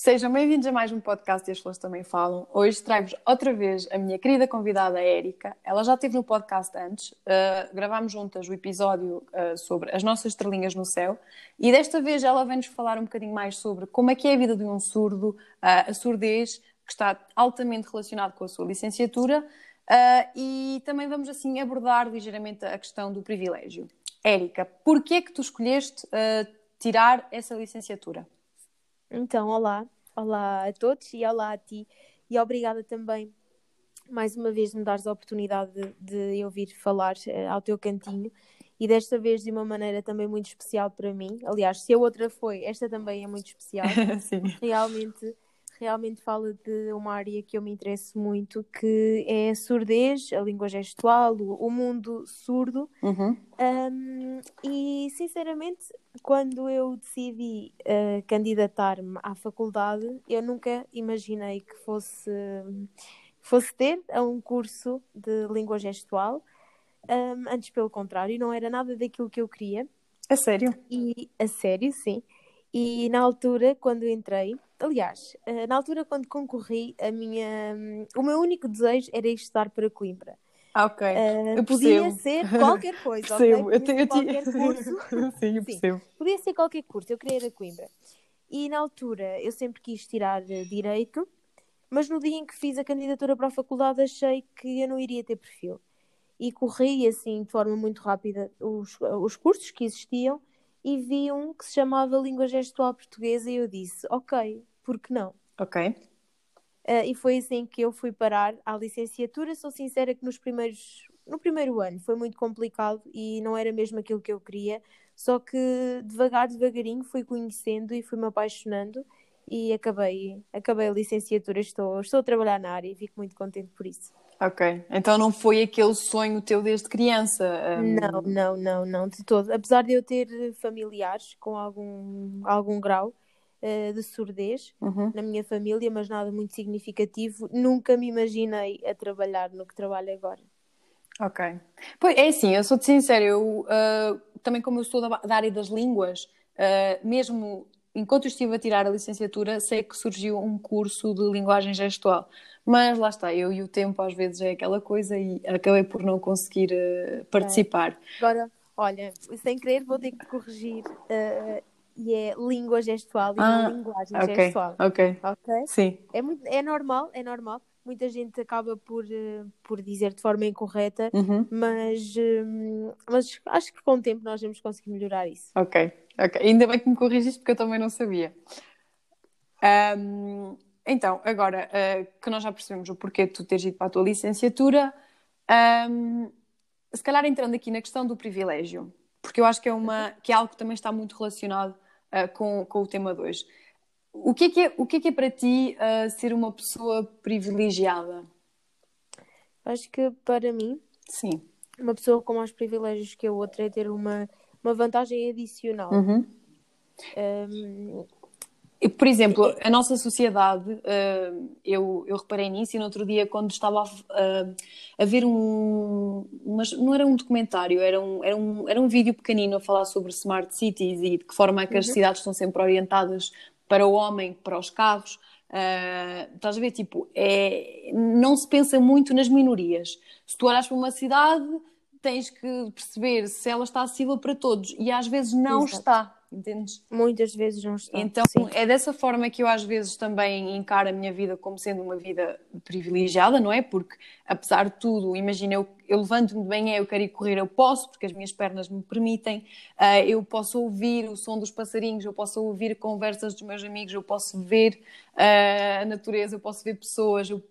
Sejam bem-vindos a mais um podcast e as flores também falam. Hoje trago-vos outra vez a minha querida convidada Érica. Ela já esteve no podcast antes, uh, gravámos juntas o episódio uh, sobre as nossas estrelinhas no céu e desta vez ela vem-nos falar um bocadinho mais sobre como é que é a vida de um surdo, uh, a surdez, que está altamente relacionado com a sua licenciatura e também vamos assim abordar ligeiramente a questão do privilégio. Érica, porquê é que tu escolheste tirar essa licenciatura? Então, olá, olá a todos e olá a ti, e obrigada também mais uma vez de me dares a oportunidade de, de eu vir falar uh, ao teu cantinho e desta vez de uma maneira também muito especial para mim. Aliás, se a outra foi, esta também é muito especial. Realmente realmente fala de uma área que eu me interesso muito, que é a surdez, a língua gestual, o, o mundo surdo. Uhum. Um, e, sinceramente, quando eu decidi uh, candidatar-me à faculdade, eu nunca imaginei que fosse, fosse ter um curso de língua gestual. Um, antes, pelo contrário, não era nada daquilo que eu queria. A sério? E, a sério, sim. E na altura, quando entrei, aliás, eh, na altura quando concorri, a minha, o meu único desejo era estudar para Coimbra. Ah, ok. Uh, eu podia ser qualquer coisa, percebo. ok? Podia eu qualquer curso. Sim, eu percebo. Sim, podia ser qualquer curso, eu queria ir a Coimbra. E na altura eu sempre quis tirar eh, Direito, mas no dia em que fiz a candidatura para a faculdade achei que eu não iria ter perfil. E corri assim de forma muito rápida os, os cursos que existiam e vi um que se chamava Língua Gestual Portuguesa e eu disse, ok, por que não? Ok. Uh, e foi assim que eu fui parar à licenciatura. Sou sincera que nos primeiros, no primeiro ano foi muito complicado e não era mesmo aquilo que eu queria. Só que devagar, devagarinho fui conhecendo e fui me apaixonando e acabei, acabei a licenciatura. Estou, estou a trabalhar na área e fico muito contente por isso. Ok, então não foi aquele sonho teu desde criança? Um... Não, não, não, não, de todo. Apesar de eu ter familiares com algum, algum grau uh, de surdez uhum. na minha família, mas nada muito significativo, nunca me imaginei a trabalhar no que trabalho agora. Ok. Pois é assim, eu sou-te sincera, eu uh, também como eu sou da, da área das línguas, uh, mesmo enquanto eu estive a tirar a licenciatura, sei que surgiu um curso de linguagem gestual. Mas lá está, eu e o tempo às vezes é aquela coisa e acabei por não conseguir uh, participar. É. Agora, olha, sem querer vou ter que corrigir. E é língua gestual e ah, não linguagem okay, gestual. Ok. Ok? Sim. É, muito, é normal, é normal. Muita gente acaba por, uh, por dizer de forma incorreta, uhum. mas, uh, mas acho que com o tempo nós vamos conseguir melhorar isso. Ok, ok. Ainda bem que me corrigiste porque eu também não sabia. Um, então, agora uh, que nós já percebemos o porquê de tu teres ido para a tua licenciatura, um, se calhar entrando aqui na questão do privilégio, porque eu acho que é, uma, que é algo que também está muito relacionado uh, com, com o tema 2. O que é que é, o que é, que é para ti uh, ser uma pessoa privilegiada? Acho que para mim, Sim. uma pessoa com mais privilégios que a outra é ter uma, uma vantagem adicional. Uhum. Um, por exemplo, a nossa sociedade, eu, eu reparei nisso e no outro dia, quando estava a, a ver um. Mas não era um documentário, era um, era, um, era um vídeo pequenino a falar sobre smart cities e de que forma é que as uhum. cidades estão sempre orientadas para o homem, para os carros. Uh, estás a ver? Tipo, é, não se pensa muito nas minorias. Se tu olhas para uma cidade, tens que perceber se ela está acessível para todos e às vezes não Exato. está entendes? Muitas vezes não estou. Então Sim. é dessa forma que eu às vezes também encaro a minha vida como sendo uma vida privilegiada, não é? Porque apesar de tudo, imagina, eu, eu levanto-me de manhã, eu quero ir correr, eu posso, porque as minhas pernas me permitem, uh, eu posso ouvir o som dos passarinhos, eu posso ouvir conversas dos meus amigos, eu posso ver uh, a natureza, eu posso ver pessoas. Eu...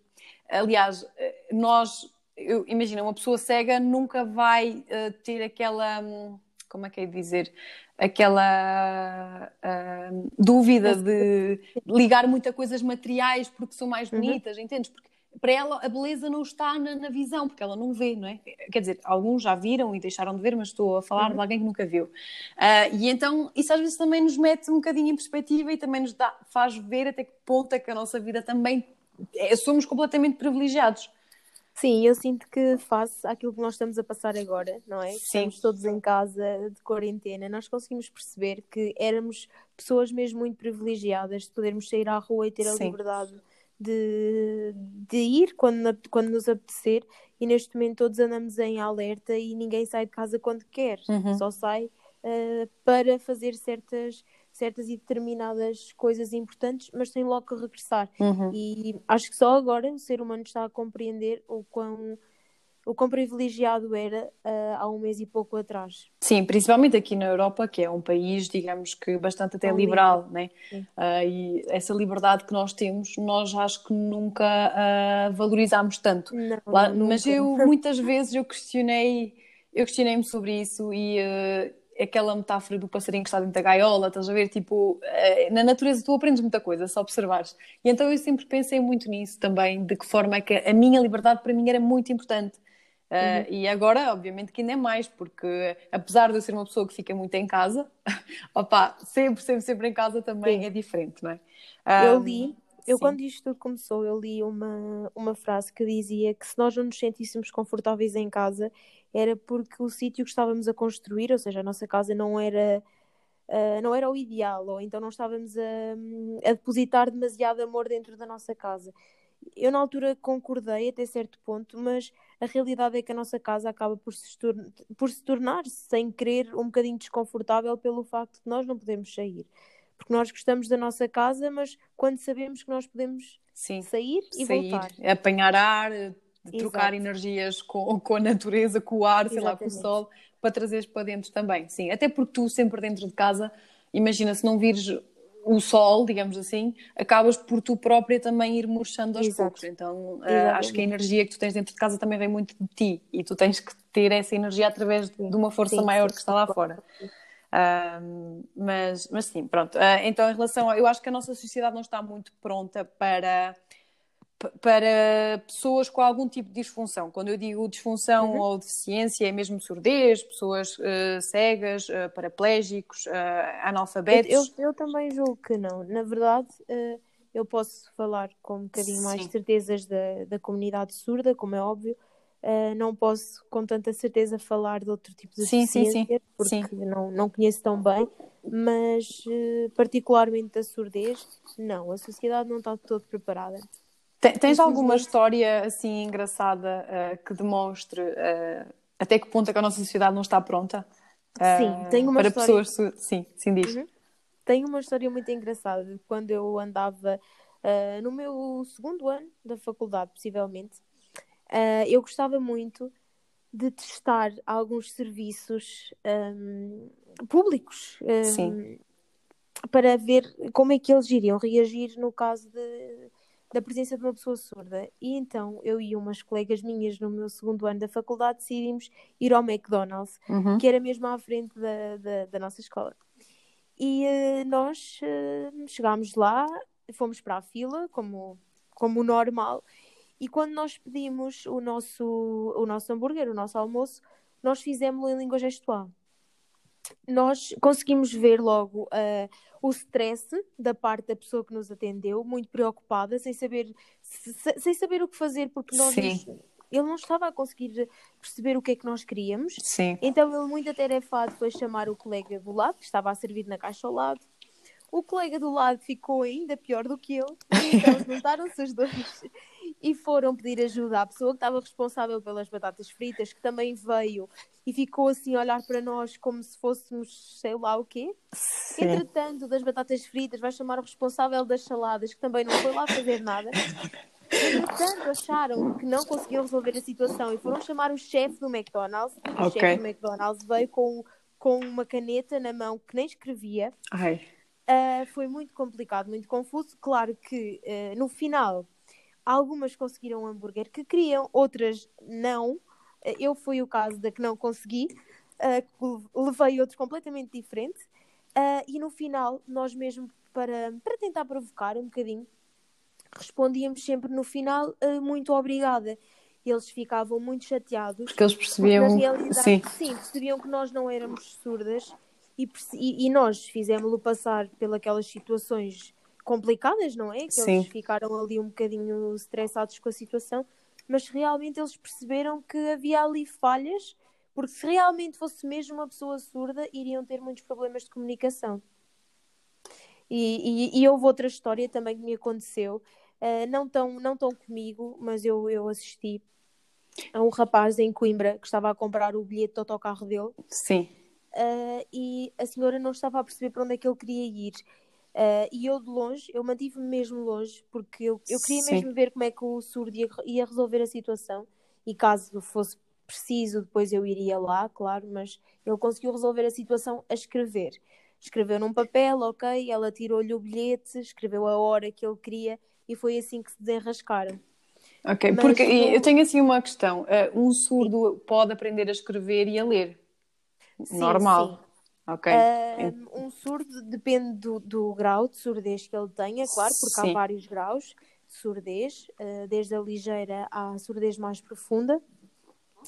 Aliás, nós, eu, imagina, uma pessoa cega nunca vai uh, ter aquela. Um, como é que é dizer? aquela uh, dúvida de ligar muito a coisas materiais porque são mais uhum. bonitas, uhum. entendes? Porque para ela a beleza não está na, na, visão, porque ela não vê, não é? Quer dizer, alguns já viram e deixaram de ver, mas estou a falar uhum. de alguém que nunca viu. Uh, e então isso às vezes também nos mete um bocadinho em perspectiva e também nos dá, faz ver até que ponto é que a nossa vida também é, somos completamente privilegiados. Sim, eu sinto que face àquilo que nós estamos a passar agora, não é? Sim. Estamos todos em casa de quarentena, nós conseguimos perceber que éramos pessoas mesmo muito privilegiadas de podermos sair à rua e ter a Sim. liberdade de, de ir quando, quando nos apetecer e neste momento todos andamos em alerta e ninguém sai de casa quando quer, Uhum. só sai eh, para fazer certas, certas e determinadas coisas importantes, mas tem logo que regressar. Uhum. E acho que só agora o ser humano está a compreender o quão, o quão privilegiado era ah, há um mês e pouco atrás. Sim, principalmente aqui na Europa, que é um país, digamos que bastante até Tão liberal, né? Ah, e essa liberdade que nós temos, nós acho que nunca ah, valorizámos tanto. Não, Lá- mas eu muitas vezes eu questionei, eu questionei-me sobre isso e aquela metáfora do passarinho que está dentro da gaiola, estás a ver? Tipo, eh, na natureza tu aprendes muita coisa, só observares. E então eu sempre pensei muito nisso também, de que forma é que a minha liberdade para mim era muito importante. Eh, E agora, obviamente, que ainda é mais, porque apesar de eu ser uma pessoa que fica muito em casa, opá, sempre, sempre, sempre em casa também Sim. é diferente, não é? Eu li, eu sim. quando isto tudo começou, eu li uma, uma frase que dizia que se nós não nos sentíssemos confortáveis em casa, era porque o sítio que estávamos a construir, ou seja, a nossa casa não era, ah, não era o ideal, ou então não estávamos a, a depositar demasiado amor dentro da nossa casa. Eu na altura concordei até certo ponto, mas a realidade é que a nossa casa acaba por se, por se tornar, sem querer, um bocadinho desconfortável pelo facto de nós não podemos sair. Porque nós gostamos da nossa casa, mas quando sabemos que nós podemos Sim. sair e sair, voltar. apanhar ar, trocar Exato. energias com, com a natureza, com o ar, sei lá, com o Exatamente. sol, para trazeres para dentro também. Sim, até porque tu sempre dentro de casa, imagina se não vires o sol, digamos assim, acabas por tu própria também ir murchando aos Exato. poucos. Então, eh, Exatamente. acho que a energia que tu tens dentro de casa também vem muito de ti e tu tens que ter essa energia através de uma força Sim, maior sim, que está lá sim. fora. Ahm, mas, mas sim, pronto. Ah, então, em relação a, eu acho que a nossa sociedade não está muito pronta para, para pessoas com algum tipo de disfunção. Quando eu digo disfunção Uhum. ou deficiência, é mesmo surdez, pessoas ah, cegas, ah, paraplégicos, ah, analfabetos. Eu, eu também julgo que não. Na verdade, eu posso falar com um bocadinho mais Sim. de certezas da, da comunidade surda, como é óbvio. Não posso com tanta certeza falar de outro tipo de Sim, sim, sim. deficiência, porque Não, não conheço tão bem, mas particularmente da surdez, não, a sociedade não está todo preparada. Te- Tens alguma história assim engraçada ah, que demonstre ah, até que ponto é que a nossa sociedade não está pronta? ah, Sim, tenho uma para história- pessoas. su- Sim, sim, diz. Uhum. Tenho uma história muito engraçada de quando eu andava no meu segundo ano da faculdade, possivelmente. Eu gostava muito de testar alguns serviços ahm, públicos ahm, Sim. para ver como é que eles iriam reagir no caso de, da presença de uma pessoa surda. E então eu e umas colegas minhas no meu segundo ano da faculdade decidimos ir ao McDonald's Uhum. que era mesmo à frente da, da, da nossa escola. E eh, nós eh, chegámos lá, fomos para a fila, como, como normal, e quando nós pedimos o nosso, o nosso hambúrguer, o nosso almoço, nós fizemos-lo em língua gestual. Nós conseguimos ver logo eh, o stress da parte da pessoa que nos atendeu, muito preocupada, sem saber, se- se- sem saber o que fazer, porque nós ele não estava a conseguir perceber o que é que nós queríamos. Sim. Então ele, muito atarefado, foi chamar o colega do lado, que estava a servir na caixa ao lado. O colega do lado ficou ainda pior do que eu. Então juntaram-se os dois e foram pedir ajuda à pessoa que estava responsável pelas batatas fritas, que também veio e ficou assim a olhar para nós como se fôssemos sei lá o quê. Sim. Entretanto, das batatas fritas, vai chamar o responsável das saladas, que também não foi lá fazer nada. Entretanto, acharam que não conseguiam resolver a situação e foram chamar o chefe do McDonald's. O Ok. chefe do McDonald's veio com, com uma caneta na mão que nem escrevia. Ai. Ah, foi muito complicado, muito confuso. Claro que ah, no final algumas conseguiram um hambúrguer que queriam, outras não. Ah, eu fui o caso da que não consegui, que levei outro completamente diferente. Ah, e no final, nós mesmo para, para tentar provocar um bocadinho, respondíamos sempre no final ah, muito obrigada. Eles ficavam muito chateados Porque eles porque, percebiam. realidade, Sim. sim, percebiam que nós não éramos surdas e, e, e nós fizemos-lo passar pelas situações complicadas, não é? Que Sim. eles ficaram ali um bocadinho estressados com a situação, mas realmente eles perceberam que havia ali falhas, porque se realmente fosse mesmo uma pessoa surda, iriam ter muitos problemas de comunicação. E, e, e houve outra história também que me aconteceu, uh, não, tão, não tão comigo, mas eu, eu assisti a um rapaz em Coimbra que estava a comprar o bilhete do autocarro dele. Sim. Uh, e a senhora não estava a perceber para onde é que ele queria ir. Uh, e eu de longe, eu mantive-me mesmo longe, porque eu, eu queria Sim. mesmo ver como é que o surdo ia, ia, resolver a situação. E caso fosse preciso, depois eu iria lá, claro, mas ele conseguiu resolver a situação a escrever. Escreveu num papel, ok, ela tirou-lhe o bilhete, escreveu a hora que ele queria e foi assim que se desenrascaram. Ok, Mas porque eu tenho assim uma questão. Uh, um surdo pode aprender a escrever e a ler? Sim, Normal. Sim. Uh, um surdo depende do, do, grau de surdez que ele tenha, claro, porque sim. há vários graus de surdez, uh, desde a ligeira à surdez mais profunda.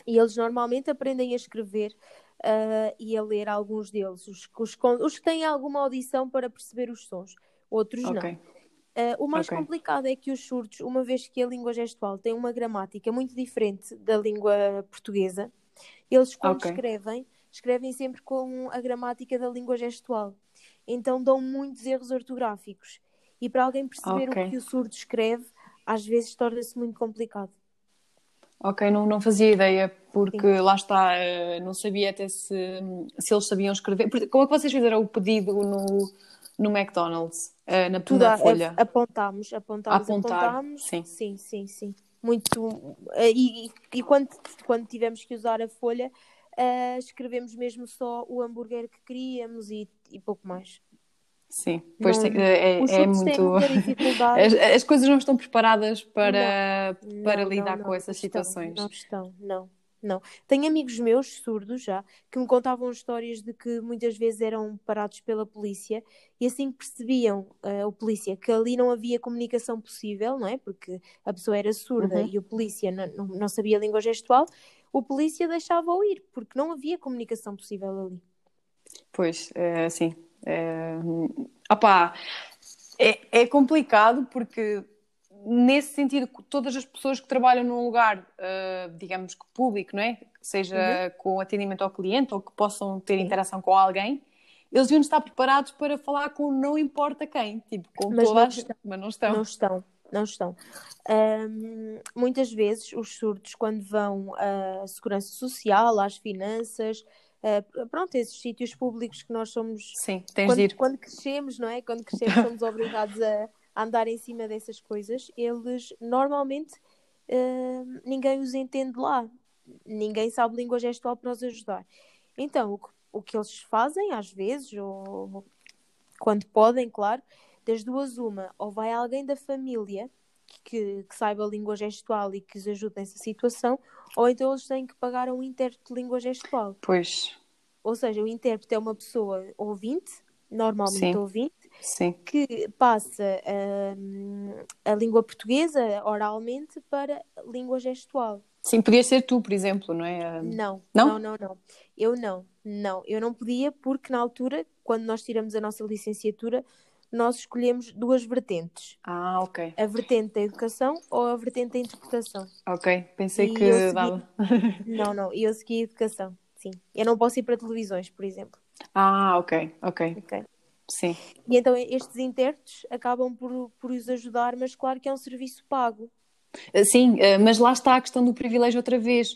E eles normalmente aprendem a escrever uh, e a ler alguns deles. Os, os, os, que têm alguma audição para perceber os sons, outros okay. não. Uh, o mais okay. complicado é que os surdos, uma vez que a língua gestual tem uma gramática muito diferente da língua portuguesa, eles quando escrevem, escrevem sempre com a gramática da língua gestual. Então dão muitos erros ortográficos. E para alguém perceber okay. o que o surdo escreve, às vezes torna-se muito complicado. Ok, não, não fazia ideia, porque Sim. lá está, eh, não sabia até se, se eles sabiam escrever. Como é que vocês fizeram o pedido no, no McDonald's, uh, na primeira folha? Apontámos, apontámos, Apontar, apontámos. Sim, sim, sim. sim. Muito. Uh, e, e quando, quando tivemos que usar a folha, uh, escrevemos mesmo só o hambúrguer que queríamos e, e pouco mais. Sim, pois não, é, é, é muito. As, as, coisas não estão preparadas para, não, para não, lidar com essas estão, situações. Não estão, não. Não. Tenho amigos meus, surdos já, que me contavam histórias de que muitas vezes eram parados pela polícia e assim que percebiam, uh, o polícia, que ali não havia comunicação possível, não é? Porque a pessoa era surda uhum. e o polícia não, não, não sabia a língua gestual, o polícia deixava-o ir, porque não havia comunicação possível ali. Pois, é, assim. É, opá, é, é complicado porque nesse sentido, todas as pessoas que trabalham num lugar, uh, digamos que público, não é? Seja uhum. com atendimento ao cliente ou que possam ter Sim. interação com alguém, eles deviam estar preparados para falar com não importa quem, tipo, com mas todas, não mas não estão. Não estão, não estão. Um, muitas vezes os surdos, quando vão à segurança social, às finanças, uh, pronto, esses sítios públicos que nós somos. Sim, tens quando, de ir. Quando crescemos, não é? Quando crescemos, somos obrigados a andar em cima dessas coisas, eles normalmente uh, ninguém os entende lá. Ninguém sabe língua gestual para os ajudar. Então, o que, o que eles fazem, às vezes, ou quando podem, claro, das duas, uma, ou vai alguém da família que, que, saiba língua gestual e que os ajude nessa situação, ou então eles têm que pagar a um intérprete de língua gestual. Pois. Ou seja, o intérprete é uma pessoa ouvinte, normalmente Sim. ouvinte, Sim. que passa hum, a língua portuguesa oralmente para a língua gestual. Sim, podia ser tu, por exemplo, não é? Não, não, não, não, não. Eu não, não, eu não podia porque na altura, quando nós tiramos a nossa licenciatura, nós escolhemos duas vertentes. Ah, ok. A vertente da educação ou a vertente da interpretação. Ok, pensei e que segui... dava. não, não, eu segui a educação, sim. Eu não posso ir para televisões, por exemplo. Ah, ok, ok. Ok. Sim. E então estes intérpretes acabam por, por os ajudar, mas claro que é um serviço pago. Eh, sim, eh, mas lá está a questão do privilégio outra vez.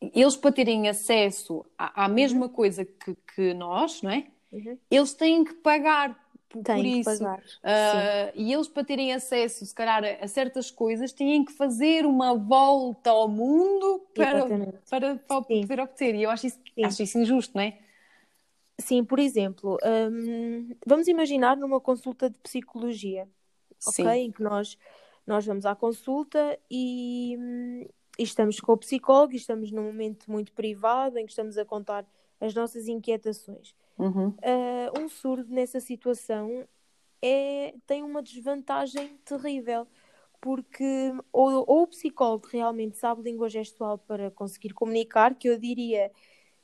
Eles para terem acesso à, à mesma uhum. coisa que, que, nós, não é? Uhum. Eles têm que pagar por, por isso. Pagar. Uh, e eles para terem acesso, se calhar, a certas coisas, têm que fazer uma volta ao mundo para, para, para poder obter. E eu acho isso, acho isso injusto, não é? Sim, por exemplo, um, vamos imaginar numa consulta de psicologia, Sim. ok? Em que nós, nós vamos à consulta e, e, estamos com o psicólogo e estamos num momento muito privado em que estamos a contar as nossas inquietações. Uhum. Uh, um surdo nessa situação é, tem uma desvantagem terrível, porque ou, ou o psicólogo realmente sabe língua gestual para conseguir comunicar, que eu diria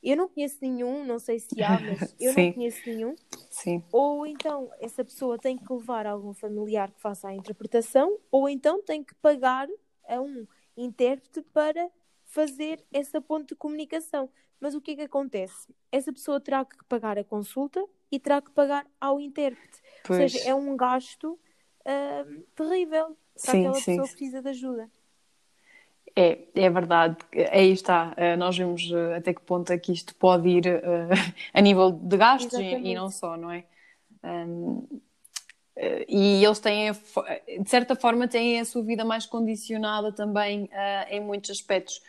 eu não conheço nenhum, não sei se há, mas eu não conheço nenhum. Sim. Ou então essa pessoa tem que levar algum familiar que faça a interpretação, ou então tem que pagar a um intérprete para fazer essa ponte de comunicação. Mas o que é que acontece? Essa pessoa terá que pagar a consulta e terá que pagar ao intérprete. Pois. Ou seja, é um gasto uh, terrível para sim, aquela sim. pessoa que precisa de ajuda. É, é verdade, aí está. Uh, nós vemos uh, até que ponto é que isto pode ir uh, a nível de gastos e, e, não só, não é? Um, e eles têm, de certa forma, têm a sua vida mais condicionada também em muitos aspectos.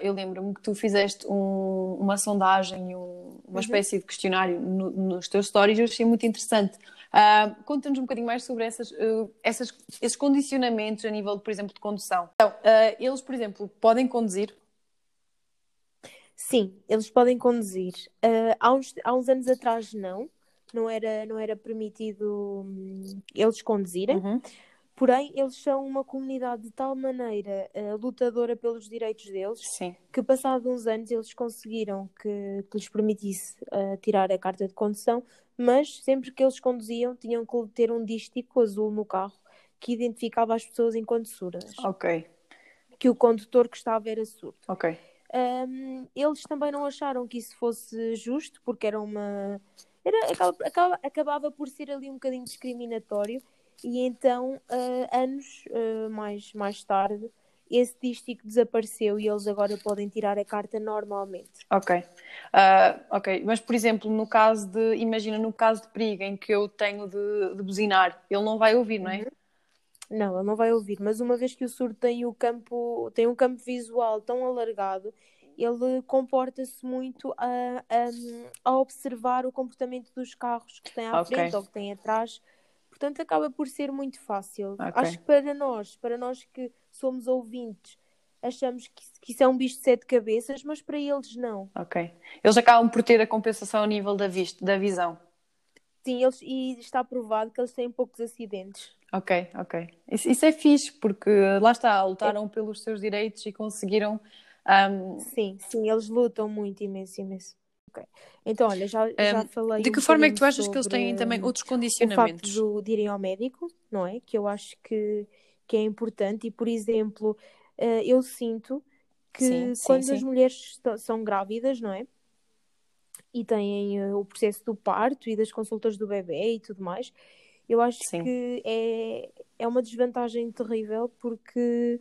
Eu lembro-me que tu fizeste um, uma sondagem, um, uma uhum. espécie de questionário no, nos teus stories, eu achei muito interessante Uh, Conta-nos um bocadinho mais sobre essas, uh, essas, esses condicionamentos a nível, por exemplo, de condução. Então, uh, eles, por exemplo, podem conduzir? Sim, eles podem conduzir. Há, uns, há uns anos atrás, não. Não era, não era permitido hum, eles conduzirem. Uhum. Porém, eles são uma comunidade de tal maneira uh, lutadora pelos direitos deles Sim. que, passados uns anos, eles conseguiram que, que lhes permitisse uh, tirar a carta de condução, mas sempre que eles conduziam, tinham que ter um dístico azul no carro que identificava as pessoas enquanto surdas. Ok. Que o condutor que estava era surdo. Ok. Um, eles também não acharam que isso fosse justo, porque era uma. Era, acaba, acabava por ser ali um bocadinho discriminatório e então, uh, anos uh, mais, mais tarde, esse dístico desapareceu e eles agora podem tirar a carta normalmente. Ok. Uh, ok, mas por exemplo, no caso de, imagina no caso de perigo em que eu tenho de, de buzinar, ele não vai ouvir, não é? Uhum. Não, ele não vai ouvir, mas uma vez que o surdo tem o campo, tem um campo visual tão alargado, ele comporta-se muito a, a, a, observar o comportamento dos carros que tem à okay. frente ou que tem atrás Portanto, acaba por ser muito fácil. Okay. Acho que para nós, para nós que somos ouvintes, achamos que, que isso é um bicho de sete cabeças, mas para eles não. Ok. Eles acabam por ter a compensação ao nível da, vista, da visão. Sim, eles, e está provado que eles têm poucos acidentes. Ok, ok. Isso, isso é fixe, porque lá está, lutaram é. pelos seus direitos e conseguiram. Um... Sim, sim, eles lutam muito, imenso, imenso. Ok. Então, olha, já, já falei. De que um forma é que tu achas que eles têm também outros condicionamentos? O facto de irem ao médico, não é? Que eu acho que, que é importante e, por exemplo, uh, eu sinto que sim, sim, quando sim. as mulheres são grávidas, não é? E têm uh, o processo do parto e das consultas do bebê e tudo mais, eu acho que é, é uma desvantagem terrível porque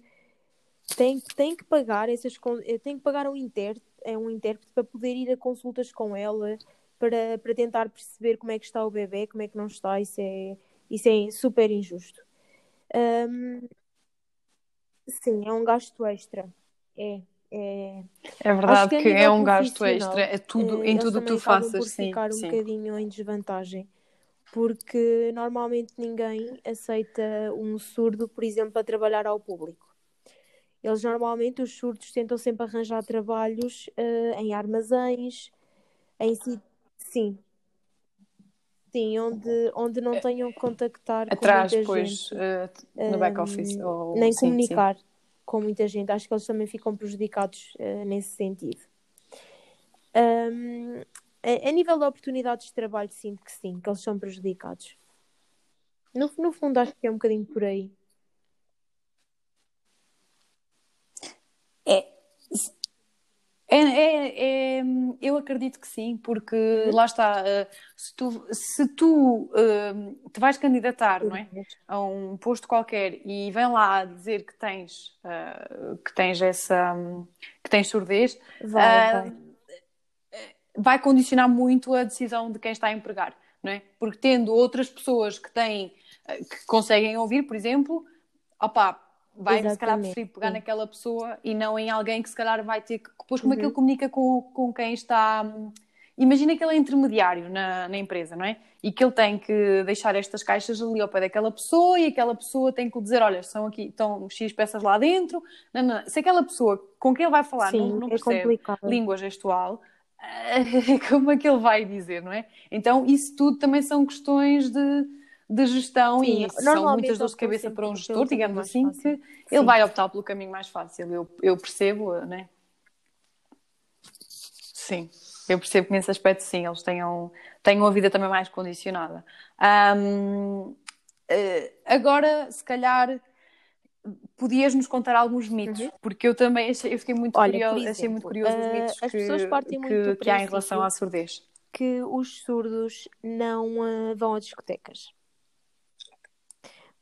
tem, tem que pagar essas eh, tem que pagar um intérprete é um intérprete para poder ir a consultas com ela, para, para tentar perceber como é que está o bebê, como é que não está, isso é, isso é super injusto. Um, sim, é um gasto extra. É. É, é verdade que, que é um gasto extra, é tudo, em tudo que tu faças, por sim. ficar um sim. bocadinho em desvantagem, porque normalmente ninguém aceita um surdo, por exemplo, a trabalhar ao público. Eles normalmente, os surdos, tentam sempre arranjar trabalhos uh, em armazéns, em sim. Sim, onde, onde não tenham que contactar Atrás, com muita pois, gente. Uh, no back office. Ou... Nem sim, comunicar sim. com muita gente. Acho que eles também ficam prejudicados uh, nesse sentido. Um, a, a, nível de oportunidades de trabalho, sinto que sim, que eles são prejudicados. No, no fundo, acho que é um bocadinho por aí. É, é, é, eu acredito que sim, porque lá está, eh, se tu, se tu uh, te vais candidatar não é? a um posto qualquer e vem lá dizer que tens, uh, que tens essa que tens surdez, vai, vai. vai, condicionar muito a decisão de quem está a empregar, não é? Porque tendo outras pessoas que têm, que conseguem ouvir, por exemplo, opá, vai Exatamente. se calhar preferir pegar Sim. naquela pessoa e não em alguém que se calhar vai ter que. Depois, como uhum. é que ele uhum. comunica com, com quem está. Imagina que ele é intermediário na, na empresa, não é? E que ele tem que deixar estas caixas ali ao pé daquela pessoa e aquela pessoa tem que lhe dizer: olha, são aqui, estão X peças lá dentro. Não, não. Se aquela pessoa com quem ele vai falar Sim, não, não é percebe complicado. língua gestual, como é que ele vai dizer, não é? Então, isso tudo também são questões de de gestão Sim, e são muitas dores de cabeça para um gestor, digamos assim, fácil. que ele Sim. vai optar pelo caminho mais fácil. Eu, eu percebo, né? Sim, eu percebo que nesse aspecto, sim, eles tenham, tenham a vida também mais condicionada. Um, eh, agora, se calhar, podias-nos contar alguns mitos, Uhum. porque eu também achei, eu fiquei muito Olha, curiosa, por achei muito exemplo, curioso os ah, mitos que, pessoas partem muito que, do que há em relação à surdez. que os surdos não ah, vão a discotecas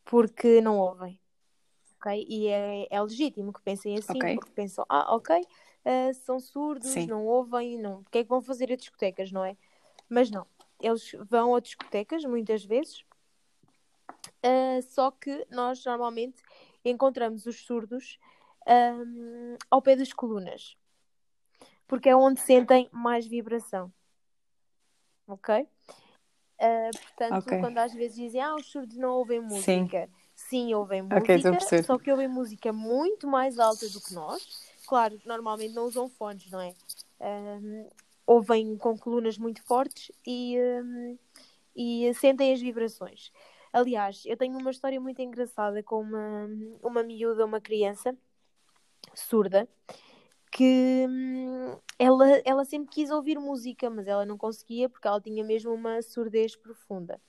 porque não ouvem. Ok? E é, é legítimo que pensem assim, Ok. porque pensam, ah, ok, ah, são surdos, Sim. não ouvem, não, o que é que vão fazer a discotecas, não é? Mas não, eles vão a discotecas muitas vezes, ah, só que nós normalmente encontramos os surdos ahm, ao pé das colunas, porque é onde sentem mais vibração. Ok? Ah, portanto, Ok. quando às vezes dizem, ah, os surdos não ouvem Sim. música. Sim, ouvem Ok, estou a música, só que ouvem música muito mais alta do que nós. Claro, normalmente não usam fones, não é? Ouvem com colunas muito fortes e, e sentem as vibrações. Aliás, eu tenho uma história muito engraçada com uma, uma miúda, uma criança surda, que hum, ela, ela sempre quis ouvir música, mas ela não conseguia porque ela tinha mesmo uma surdez profunda.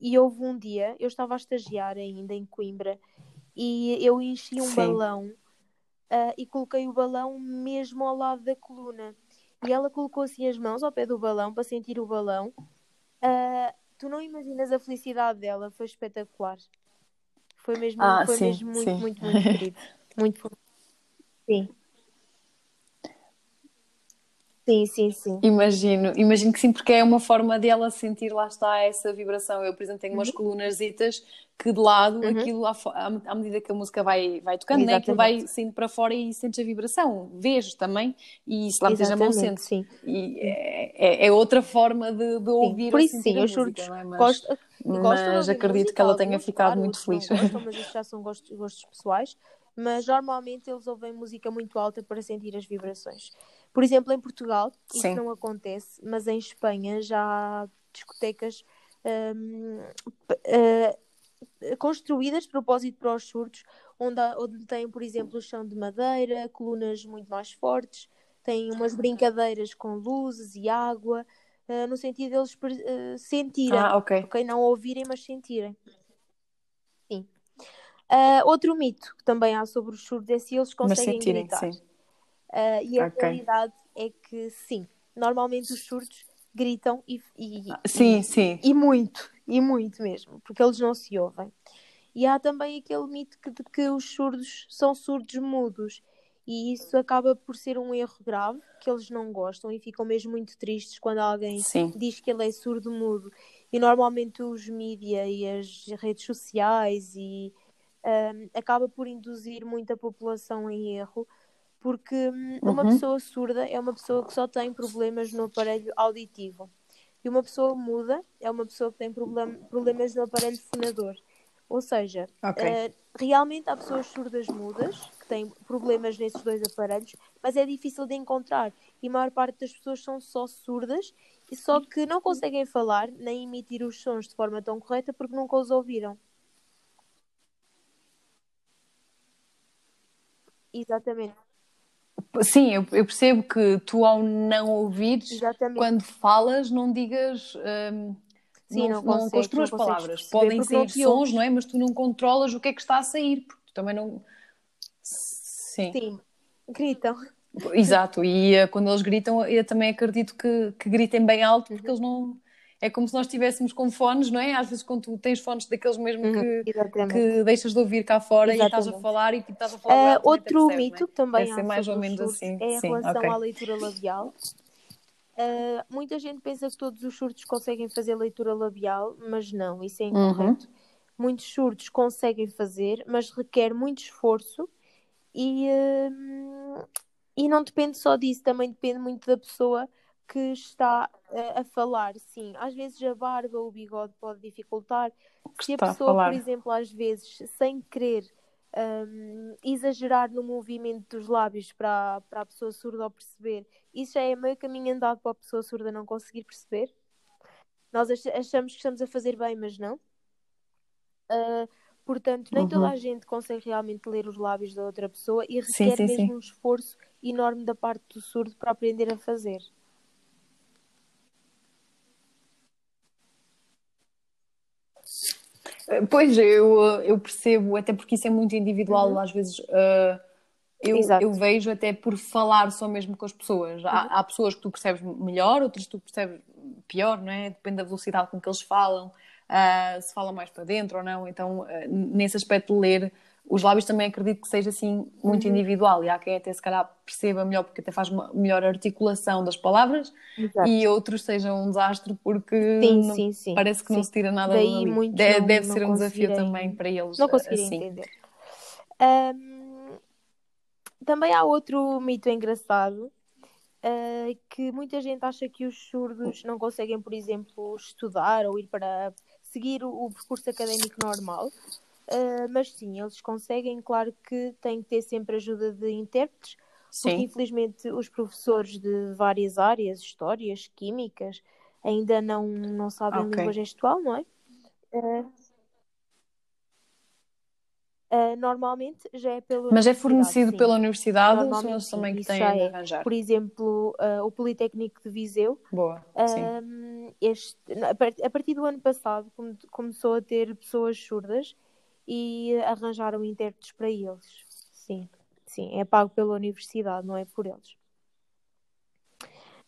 E houve um dia, eu estava a estagiar ainda em Coimbra, e eu enchi um Sim. balão ah, e coloquei o balão mesmo ao lado da coluna. E ela colocou assim as mãos ao pé do balão para sentir o balão. Ah, tu não imaginas a felicidade dela, foi espetacular. Foi mesmo, Ah, foi sim, mesmo muito, sim. muito, muito querido. Muito. Sim. Sim, sim, sim. Imagino, imagino que sim, porque é uma forma de ela sentir, lá está, essa vibração. Eu, por exemplo, tenho umas Uhum. que de lado, Uhum. aquilo, à, à medida que a música vai, vai tocando, né, aquilo vai saindo para fora e sentes a vibração. Vês também, e se lá metes a mão, sentes. sim. E é, é- é outra forma de, de Sim. ouvir Por ou isso, sim, a os música, surdos não é? Mas, de mas acredito música, que ela tenha ficado claro, muito feliz. gostam, mas isso já são gostos, gostos pessoais. Mas normalmente eles ouvem música muito alta para sentir as vibrações. Por exemplo, em Portugal, isso Sim. não acontece, mas em Espanha já há discotecas hum, p- eh, construídas de propósito para os surdos, onde, há- onde têm, por exemplo, o chão de madeira, colunas muito mais fortes, têm umas brincadeiras com luzes e água, eh, no sentido deles eh, sentirem, Ah, ok. ok? Não ouvirem, mas sentirem. Sim. Ah, outro mito que também há sobre os surdos é se eles Mas conseguem sentirem, gritar. sim. Ah, e a Ok. realidade é que sim, normalmente os surdos gritam e, e, Ah, Sim, e- sim. e muito, e muito mesmo, porque eles não se ouvem. E há também aquele mito que, de que os surdos são surdos mudos, e isso acaba por ser um erro grave, que eles não gostam e ficam mesmo muito tristes quando alguém Sim. diz que ele é surdo mudo. E normalmente os mídia e as redes sociais e hum, acaba por induzir muita população em erro, porque hum, uma Uhum. pessoa surda é uma pessoa que só tem problemas no aparelho auditivo. E uma pessoa muda é uma pessoa que tem problem- problemas no aparelho fonador. Ou seja, Ok. eh, realmente há pessoas surdas mudas que têm problemas nesses dois aparelhos, mas é difícil de encontrar. E a maior parte das pessoas são só surdas, e só que não conseguem falar nem emitir os sons de forma tão correta porque nunca os ouviram. Exatamente, Sim, eu, eu percebo que tu, ao não ouvires, exatamente. quando falas, não digas. hum, Sim, não, não não construas não palavras. Podem sair sons, ouves. não é? Mas tu não controlas o que é que está a sair, porque tu também não. Sim, Sim, gritam. exato. E eh, quando eles gritam, eu também acredito que, que gritem bem alto, porque Uhum. eles não. É como se nós estivéssemos com fones, não é? Às vezes, quando tu tens fones daqueles mesmo Uhum, que, Exatamente. que deixas de ouvir cá fora e estás a Exatamente. falar e tipo, estás a falar até outro percebes, mito é? que também há mais ou menos assim. é em Sim, relação ok. à leitura labial. Ah, muita gente pensa que todos os surdos conseguem fazer leitura labial, mas não, isso é Uhum. incorreto. Muitos surdos conseguem fazer, mas requer muito esforço e, hum, e não depende só disso, também depende muito da pessoa que está a falar. Sim, às vezes a barba ou o bigode pode dificultar. Que Se a está a pessoa, por exemplo, às vezes, sem querer hum, exagerar no movimento dos lábios para, para a pessoa surda perceber, isso já é meio caminho andado para a pessoa surda não conseguir perceber. Nós ach- achamos que estamos a fazer bem, mas não. Ah, portanto, nem toda Uhum. a gente consegue realmente ler os lábios da outra pessoa e Sim, requer sim, mesmo sim. um esforço enorme da parte do surdo para aprender a fazer. Pois, eu, eu percebo, até porque isso é muito individual, uhum. às vezes. Uh, eu, eu, vejo até por falar só mesmo com as pessoas. Há, uhum. há, pessoas que tu percebes melhor, outras que tu percebes pior, não é? Depende da velocidade com que eles falam, uh, se falam mais para dentro ou não. Então, uh, nesse aspecto de ler os lábios também acredito que seja assim muito uhum. individual e há quem até se calhar perceba melhor porque até faz uma melhor articulação das palavras Exato. e outros sejam um desastre porque sim, não, sim, sim. parece que não se tira nada Daí dali. De, não, deve não ser um desafio também para eles. Não conseguirem assim. entender. Também há outro mito engraçado uh, que muita gente acha que os surdos não conseguem, por exemplo, estudar ou ir para seguir o, o percurso académico normal. Uh, mas sim, eles conseguem, claro que têm que ter sempre ajuda de intérpretes, sim. porque infelizmente os professores de várias áreas, histórias, químicas, ainda não, não sabem okay. língua gestual, não é? Uh, uh, normalmente já é pela Mas é fornecido sim. pela universidade ou são eles também que têm de é. arranjar? Por exemplo, o Politécnico de Viseu. Boa, este, a partir do ano passado começou a ter pessoas surdas e arranjaram intérpretes para eles. Sim, sim, é pago pela universidade, não é por eles.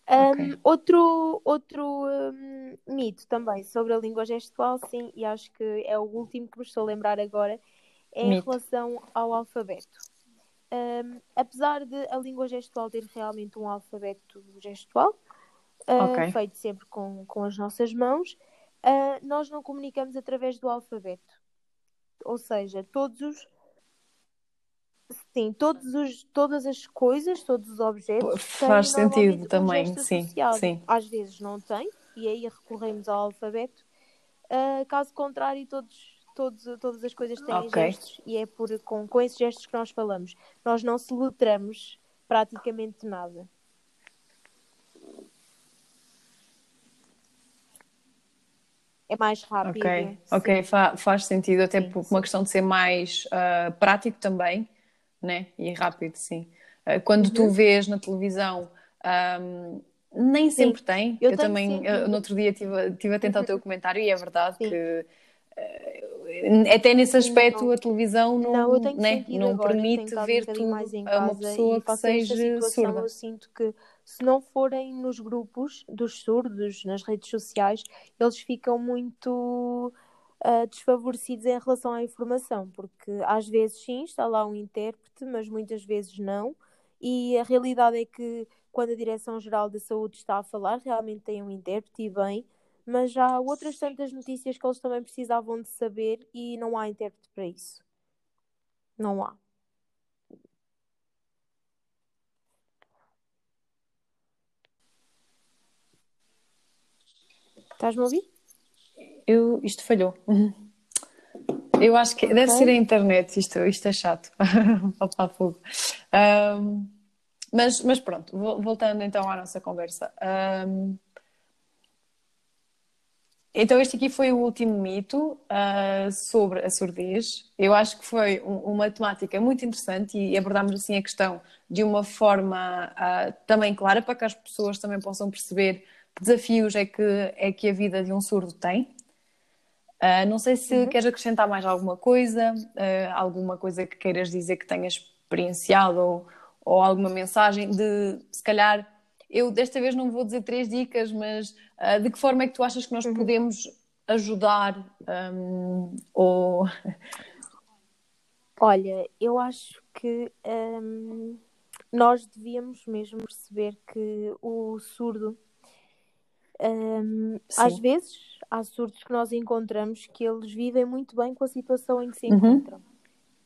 Okay. Um, outro outro um, mito também sobre a língua gestual, sim, e acho que é o último que me estou a lembrar agora, é mito. em relação ao alfabeto. Um, apesar de a língua gestual ter realmente um alfabeto gestual, uh, okay. feito sempre com, com as nossas mãos, uh, nós não comunicamos através do alfabeto ou seja, todos os sim, todos os, todas as coisas, todos os objetos faz sentido também, um sim, sim. Às vezes não tem e aí recorremos ao alfabeto. Uh, caso contrário, todos, todos, todas as coisas têm okay. gestos e é por, com, com esses gestos que nós falamos. Nós não se lutramos praticamente nada. É mais rápido. Ok, ok, Fa faz sentido, até sim, por sim. uma questão de ser mais uh, prático também, né? E rápido, sim. Uh, quando uhum. tu vês na televisão, um, nem sempre tem. Eu, eu também, uh, no outro dia, estive tive a tentar o teu comentário e é verdade que. Até nesse aspecto não. a televisão não, não, né? não permite ver um tudo a uma pessoa que seja surda. Eu sinto que se não forem nos grupos dos surdos, nas redes sociais, eles ficam muito uh, desfavorecidos em relação à informação, porque às vezes sim, está lá um intérprete, mas muitas vezes não. E a realidade é que quando a Direção-Geral da Saúde está a falar, realmente tem um intérprete e bem, mas há outras tantas notícias que eles também precisavam de saber e não há intérprete para isso. Não há. Estás-me a ouvir? Eu, isto falhou. Eu acho que okay. deve ser a internet, isto, isto é chato. Opa, fogo. Um, mas, mas pronto, voltando então à nossa conversa. Um, então, este aqui foi o último mito uh, sobre a surdez. Eu acho que foi um, uma temática muito interessante e abordámos assim a questão de uma forma uh, também clara para que as pessoas também possam perceber desafios é que, é que a vida de um surdo tem. Uh, não sei se uhum. queres acrescentar mais alguma coisa, uh, alguma coisa que queiras dizer que tenhas experienciado ou, ou alguma mensagem de, se calhar, eu desta vez não vou dizer três dicas, mas uh, de que forma é que tu achas que nós uhum. podemos ajudar um, ou... Olha, eu acho que um, nós devíamos mesmo perceber que o surdo um, às vezes há surdos que nós encontramos que eles vivem muito bem com a situação em que se uhum. encontram,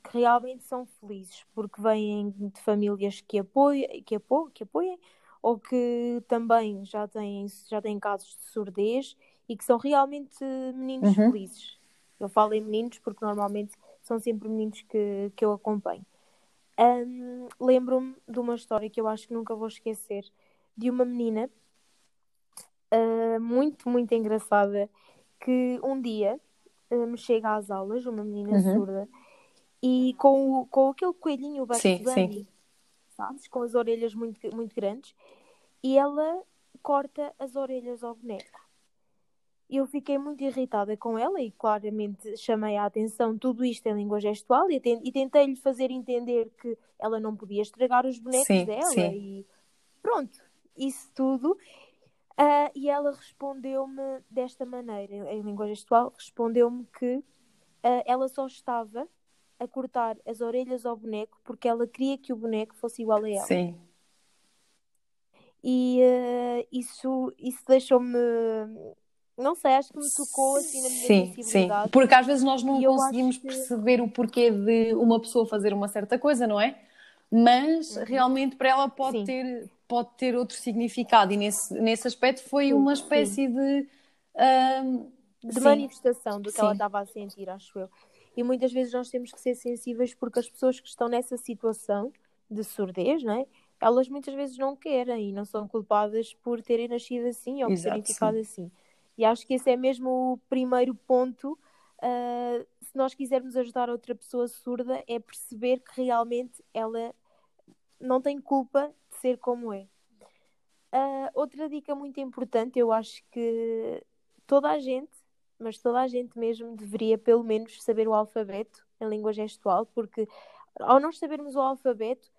que realmente são felizes porque vêm de famílias que apoiam, que apoiam, que apoiam ou que também já têm, já têm casos de surdez e que são realmente meninos uhum. felizes. Eu falo em meninos porque normalmente são sempre meninos que, que eu acompanho. Um, Lembro-me de uma história que eu acho que nunca vou esquecer, de uma menina uh, muito, muito engraçada que um dia uh, me chega às aulas, uma menina uhum. surda, e com, o, com aquele coelhinho Bugs sim, Bunny, sim. sabes? Com as orelhas muito, muito grandes, e ela corta as orelhas ao boneco. eu fiquei muito irritada com ela e claramente chamei a atenção tudo isto em língua gestual e, e tentei-lhe fazer entender que ela não podia estragar os bonecos Sim, dela e pronto, isso tudo. Ah, e ela respondeu-me desta maneira, em, em língua gestual, respondeu-me que ah, ela só estava a cortar as orelhas ao boneco porque ela queria que o boneco fosse igual a ela. Sim. E eh, isso, isso deixou-me. Não sei, acho que me tocou assim na minha Sim, sim. Porque às vezes nós não E conseguimos que- perceber o porquê de uma pessoa fazer uma certa coisa, não é? Mas Uhum. realmente para ela pode Sim. ter, pode ter outro significado, e nesse, nesse aspecto foi Sim, uma sim. espécie de. ahm, de sim, manifestação do que ela Sim. estava a sentir, acho eu. E muitas vezes nós temos que ser sensíveis porque as pessoas que estão nessa situação de surdez, não é? Elas muitas vezes não querem e não são culpadas por terem nascido assim ou por terem ficado assim. E acho que esse é mesmo o primeiro ponto. ah, se nós quisermos ajudar outra pessoa surda, é perceber que realmente ela não tem culpa ser como é. Ah, outra dica muito importante, eu acho que toda a gente, mas toda a gente mesmo deveria pelo menos saber o alfabeto em língua gestual, porque ao nós sabermos o alfabeto,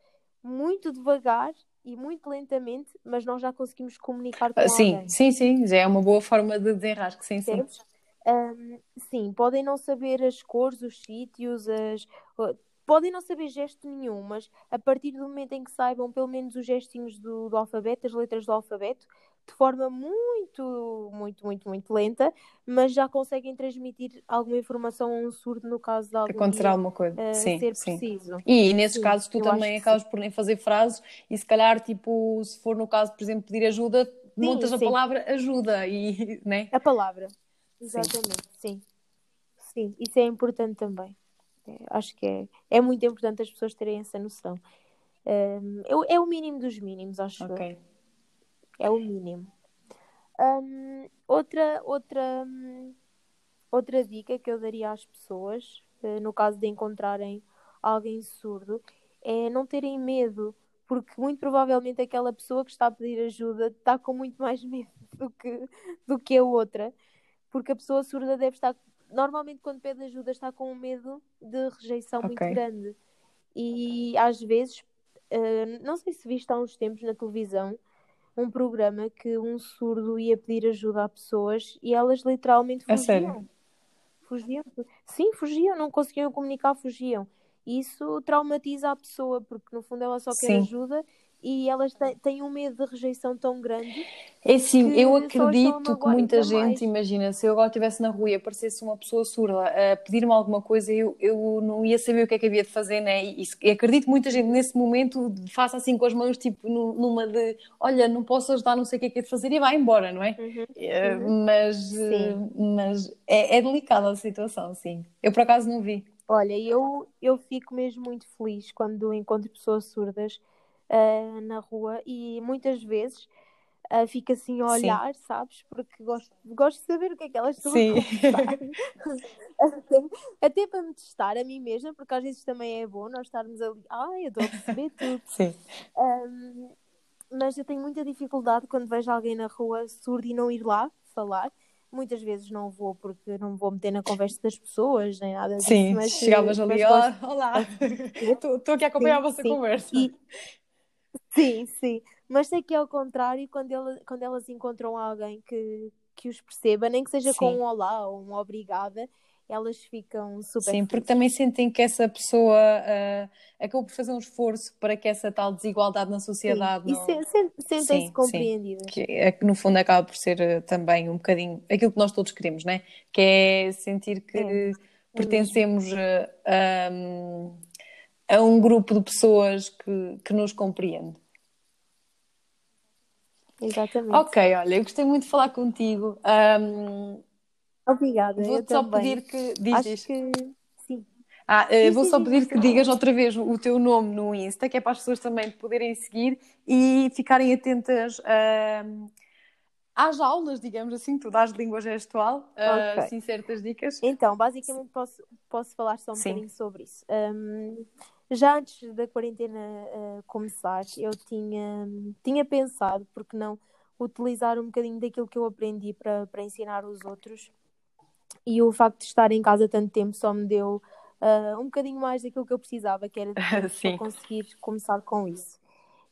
muito devagar e muito lentamente, mas nós já conseguimos comunicar com Ah, Sim, alguém. sim, sim, já é uma boa forma de desenrasque, sim, sim. Percebes? Ahm, sim, podem não saber as cores, os sítios, as... podem não saber gesto nenhum, mas a partir do momento em que saibam pelo menos os gestinhos do, do alfabeto, as letras do alfabeto, de forma muito, muito, muito, muito lenta, mas já conseguem transmitir alguma informação a um surdo no caso de algum Acontecerá dia, alguma coisa. uh, Sim, ser sim. preciso. E nesses Sim, casos tu também acabas por nem fazer frases e se calhar, tipo, se for no caso, por exemplo, pedir ajuda, montas a sim. palavra ajuda e, né? A palavra. Exatamente, sim. Sim, isso é importante também. É, acho que é, é muito importante as pessoas terem essa noção. Ahm, é, é o mínimo dos mínimos, acho eu. Ok. É o mínimo. Ahm, outra, outra, outra dica que eu daria às pessoas, eh, no caso de encontrarem alguém surdo, é não terem medo, porque muito provavelmente aquela pessoa que está a pedir ajuda está com muito mais medo do que, do que a outra, porque a pessoa surda deve estar, normalmente quando pede ajuda, está com um medo de rejeição muito Ok. grande. E às vezes, eh, não sei se viste há uns tempos na televisão, um programa que um surdo ia pedir ajuda a pessoas e elas literalmente fugiam. sério? Fugiam. Sim, fugiam, não conseguiam comunicar, fugiam. Isso traumatiza a pessoa, porque no fundo ela só quer Sim. ajuda e elas têm um medo de rejeição tão grande. É que eu acredito que muita gente, mais. imagina, se eu agora estivesse na rua e aparecesse uma pessoa surda a pedir-me alguma coisa, eu, eu não ia saber o que é que havia de fazer, né? E, e acredito que muita gente nesse momento faça assim com as mãos, tipo nu- numa de olha, não posso ajudar, não sei o que é que é de fazer e vai embora, não é? Eh, Mas, eh, mas é, é delicada a situação, sim. Eu por acaso não vi. Olha, eu, eu fico mesmo muito feliz quando encontro pessoas surdas ah, na rua e muitas vezes ah, fico assim a Sim. olhar, sabes? Porque gosto, gosto de saber o que é que elas estão Sim. a conversar. até, até para me testar a mim mesma, porque às vezes também é bom nós estarmos ali, ai, eu estou a perceber tudo. Sim. Ahm, mas eu tenho muita dificuldade quando vejo alguém na rua surdo e não ir lá falar. Muitas vezes não vou porque não me vou meter na conversa das pessoas, nem nada disso. Sim, mas, chegavas ali, mas gosto- "Olá, olá, estou aqui a acompanhar a Sim, vossa sim. conversa. E- Sim, sim. Mas sei que é ao contrário, quando, ela, quando elas encontram alguém que, que os perceba, nem que seja com Sim. um olá ou um obrigada, elas ficam super Sim, porque felizes. também sentem que essa pessoa ah, acabou por fazer um esforço para que essa tal desigualdade na Sim. sociedade E não... se- se- sentem-se Sim, sim. compreendidas. que, é que no fundo acaba por ser eh, também um bocadinho aquilo que nós todos queremos, né? Que é sentir que É, pertencemos a, a, a um grupo de pessoas que, que nos compreende. Exatamente. Ok, olha, eu gostei muito de falar contigo. Ahm, Obrigada, vou-te só também. pedir que. Diz, Acho diz. que sim. Ah, eh, Sim, vou sim, só sim, pedir sim, que sim. digas outra vez o teu nome no Insta, que é para as pessoas também te poderem seguir e ficarem atentas ahm, às aulas, digamos assim, tu dás de língua gestual, ah, Ok. assim certas dicas. Então, basicamente posso, posso falar só um Sim. bocadinho sobre isso. Hum, já antes da quarentena uh, começar, eu tinha, tinha pensado, porque não, utilizar um bocadinho daquilo que eu aprendi para, para ensinar os outros. E o facto de estar em casa tanto tempo só me deu uh, um bocadinho mais daquilo que eu precisava, que era para conseguir começar com isso.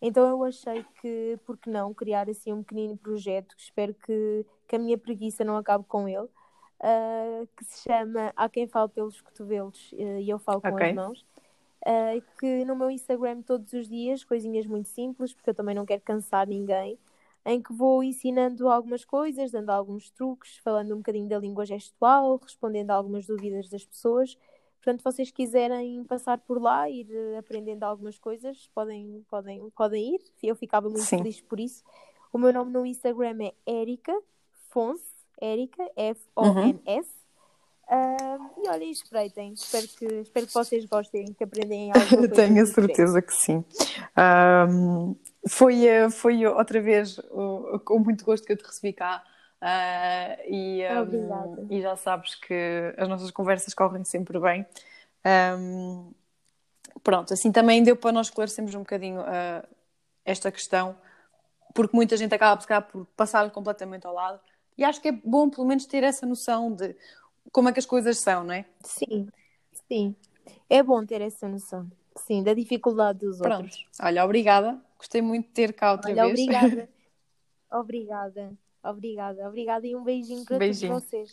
Então eu achei que, por que não, criar assim um pequenino projeto, que espero que, que a minha preguiça não acabe com ele, uh, que se chama Há Quem Fale Pelos Cotovelos e Eu Falo com okay. as Mãos. Uh, que no meu Instagram todos os dias, coisinhas muito simples, porque eu também não quero cansar ninguém, em que vou ensinando algumas coisas, dando alguns truques, falando um bocadinho da língua gestual, respondendo a algumas dúvidas das pessoas Portanto, vocês quiserem passar por lá, ir eh, aprendendo algumas coisas, podem, podem, podem ir. Eu ficava muito Sim. feliz por isso. O meu nome no Instagram é Erika Fons, Erika, F-O-N-S. Uhum. Uh, e olhem, espreitem. Espero que, espero que vocês gostem, que aprendem algo. Tenho a certeza que sim. Um, foi, eh, foi outra vez com muito gosto que eu te recebi cá. Uh, e, um, e, já sabes que as nossas conversas correm sempre bem. Um, pronto, assim também deu para nós esclarecermos um bocadinho uh, esta questão, porque muita gente acaba por passar completamente ao lado. E acho que é bom, pelo menos, ter essa noção de como é que as coisas são, não é? Sim, sim. É bom ter essa noção. Sim, da dificuldade dos Pronto. outros. Olha, obrigada. Gostei muito de ter cá outra Olha, vez. Obrigada. obrigada. Obrigada, obrigada e um beijinho para beijinho. todos vocês.